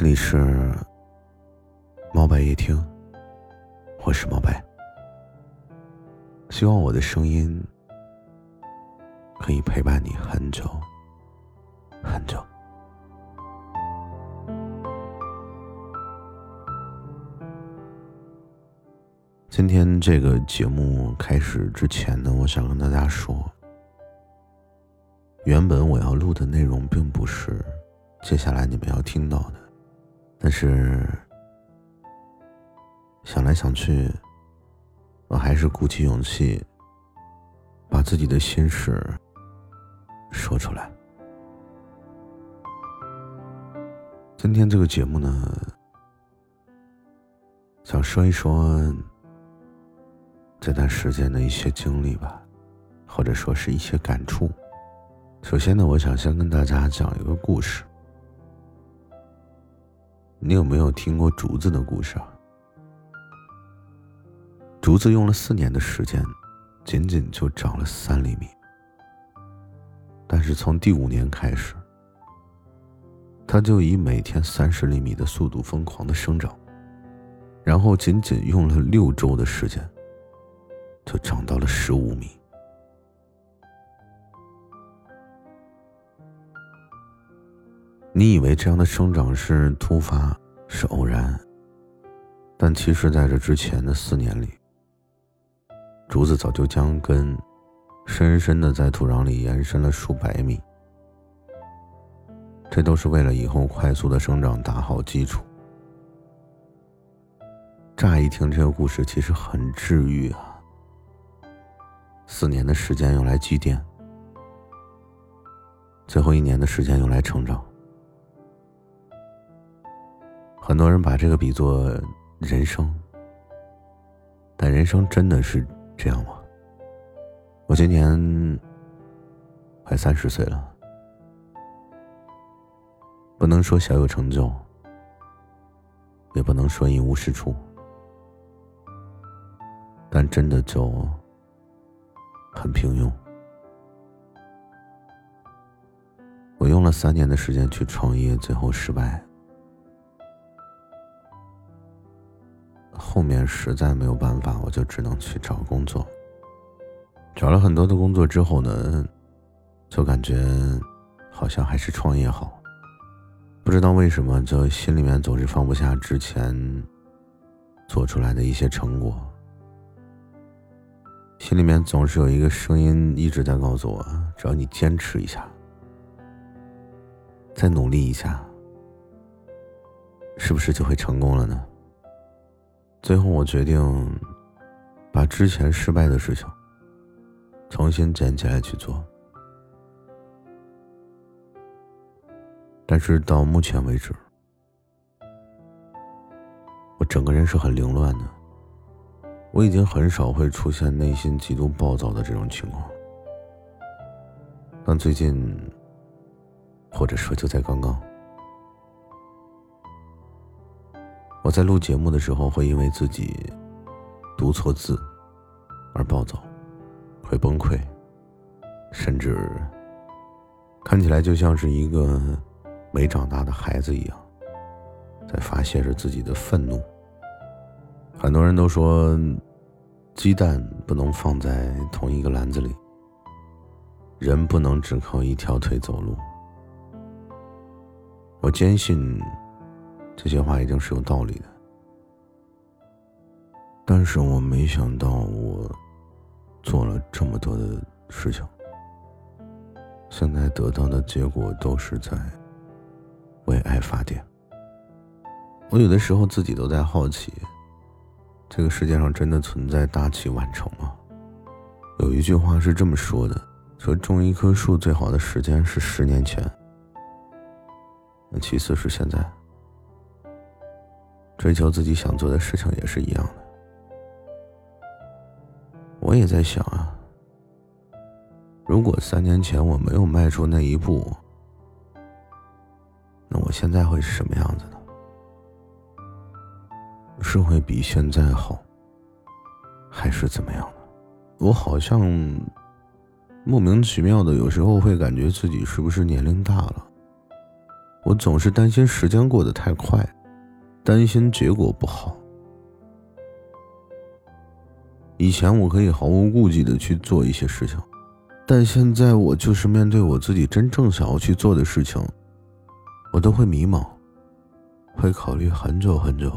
这里是猫白夜听，我是猫白。希望我的声音可以陪伴你很久很久。今天这个节目开始之前呢，我想跟大家说，原本我要录的内容并不是接下来你们要听到的。但是想来想去，我还是鼓起勇气，把自己的心事说出来。今天这个节目呢，想说一说这段时间的一些经历吧，或者说是一些感触。首先呢，我想先跟大家讲一个故事。你有没有听过竹子的故事啊？竹子用了四年的时间，仅仅就长了三厘米。但是从第五年开始，它就以每天三十厘米的速度疯狂的生长，然后仅仅用了六周的时间，就长到了十五米。你以为这样的生长是突发，是偶然，但其实在这之前的四年里，竹子早就将根深深的在土壤里延伸了数百米。这都是为了以后快速的生长打好基础。乍一听这个故事，其实很治愈啊。四年的时间用来积淀，最后一年的时间用来成长。很多人把这个比作人生，但人生真的是这样吗？我今年快三十岁了，不能说小有成就，也不能说一无是处，但真的就很平庸。我用了三年的时间去创业，最后失败。后面实在没有办法，我就只能去找工作。找了很多的工作之后呢，就感觉好像还是创业好。不知道为什么，就心里面总是放不下之前做出来的一些成果。心里面总是有一个声音一直在告诉我：只要你坚持一下，再努力一下，是不是就会成功了呢？最后，我决定把之前失败的事情重新捡起来去做。但是到目前为止，我整个人是很凌乱的。我已经很少会出现内心极度暴躁的这种情况，但最近，或者说就在刚刚。我在录节目的时候，会因为自己读错字而暴躁，会崩溃，甚至看起来就像是一个没长大的孩子一样，在发泄着自己的愤怒。很多人都说，鸡蛋不能放在同一个篮子里，人不能只靠一条腿走路。我坚信。这些话一定是有道理的，但是我没想到我做了这么多的事情，现在得到的结果都是在为爱发电。我有的时候自己都在好奇，这个世界上真的存在大器晚成吗？有一句话是这么说的：说种一棵树最好的时间是十年前，那其次是现在。追求自己想做的事情也是一样的。我也在想啊，如果三年前我没有迈出那一步，那我现在会是什么样子呢？是会比现在好，还是怎么样的？我好像莫名其妙的，有时候会感觉自己是不是年龄大了，我总是担心时间过得太快，担心结果不好。以前我可以毫无顾忌的去做一些事情，但现在我就是面对我自己真正想要去做的事情，我都会迷茫，会考虑很久很久，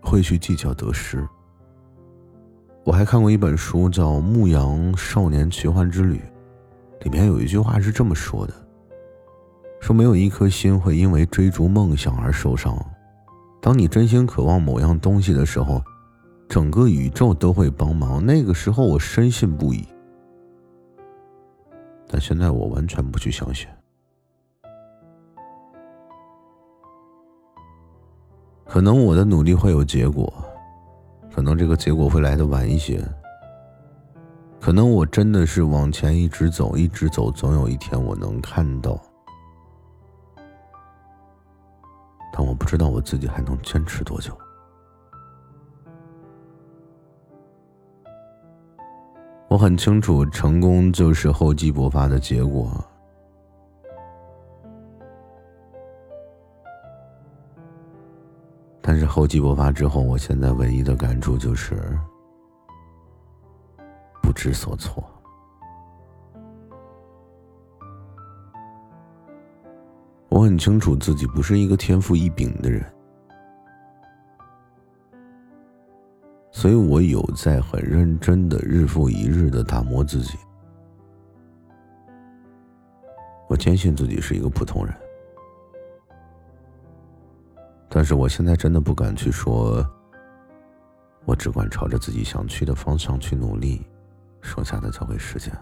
会去计较得失。我还看过一本书，叫《牧羊少年奇幻之旅》，里面有一句话是这么说的：说没有一颗心会因为追逐梦想而受伤。当你真心渴望某样东西的时候。整个宇宙都会帮忙。那个时候我深信不疑，但现在我完全不去相信。可能我的努力会有结果，可能这个结果会来的晚一些。可能我真的是往前一直走，一直走，总有一天我能看到。但我不知道我自己还能坚持多久。我很清楚，成功就是厚积薄发的结果。但是厚积薄发之后，我现在唯一的感触就是不知所措。我很清楚自己不是一个天赋异禀的人。所以我有在很认真的日复一日的打磨自己。我坚信自己是一个普通人，但是我现在真的不敢去说，我只管朝着自己想去的方向去努力，剩下的交给时间。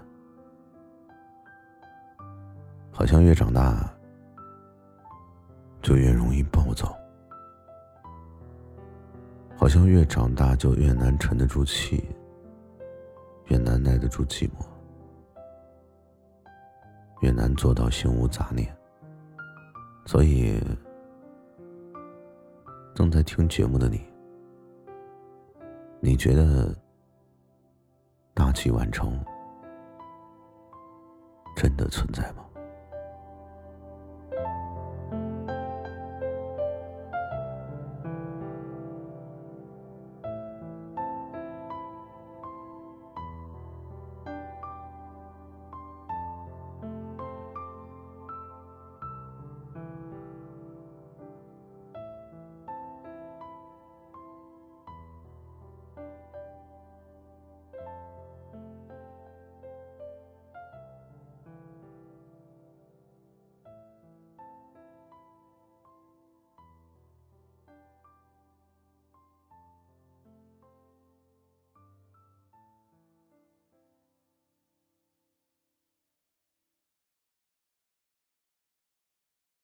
好像越长大，就越容易暴躁。好像越长大就越难沉得住气，越难耐得住寂寞，越难做到心无杂念。所以，正在听节目的你，你觉得大器晚成真的存在吗？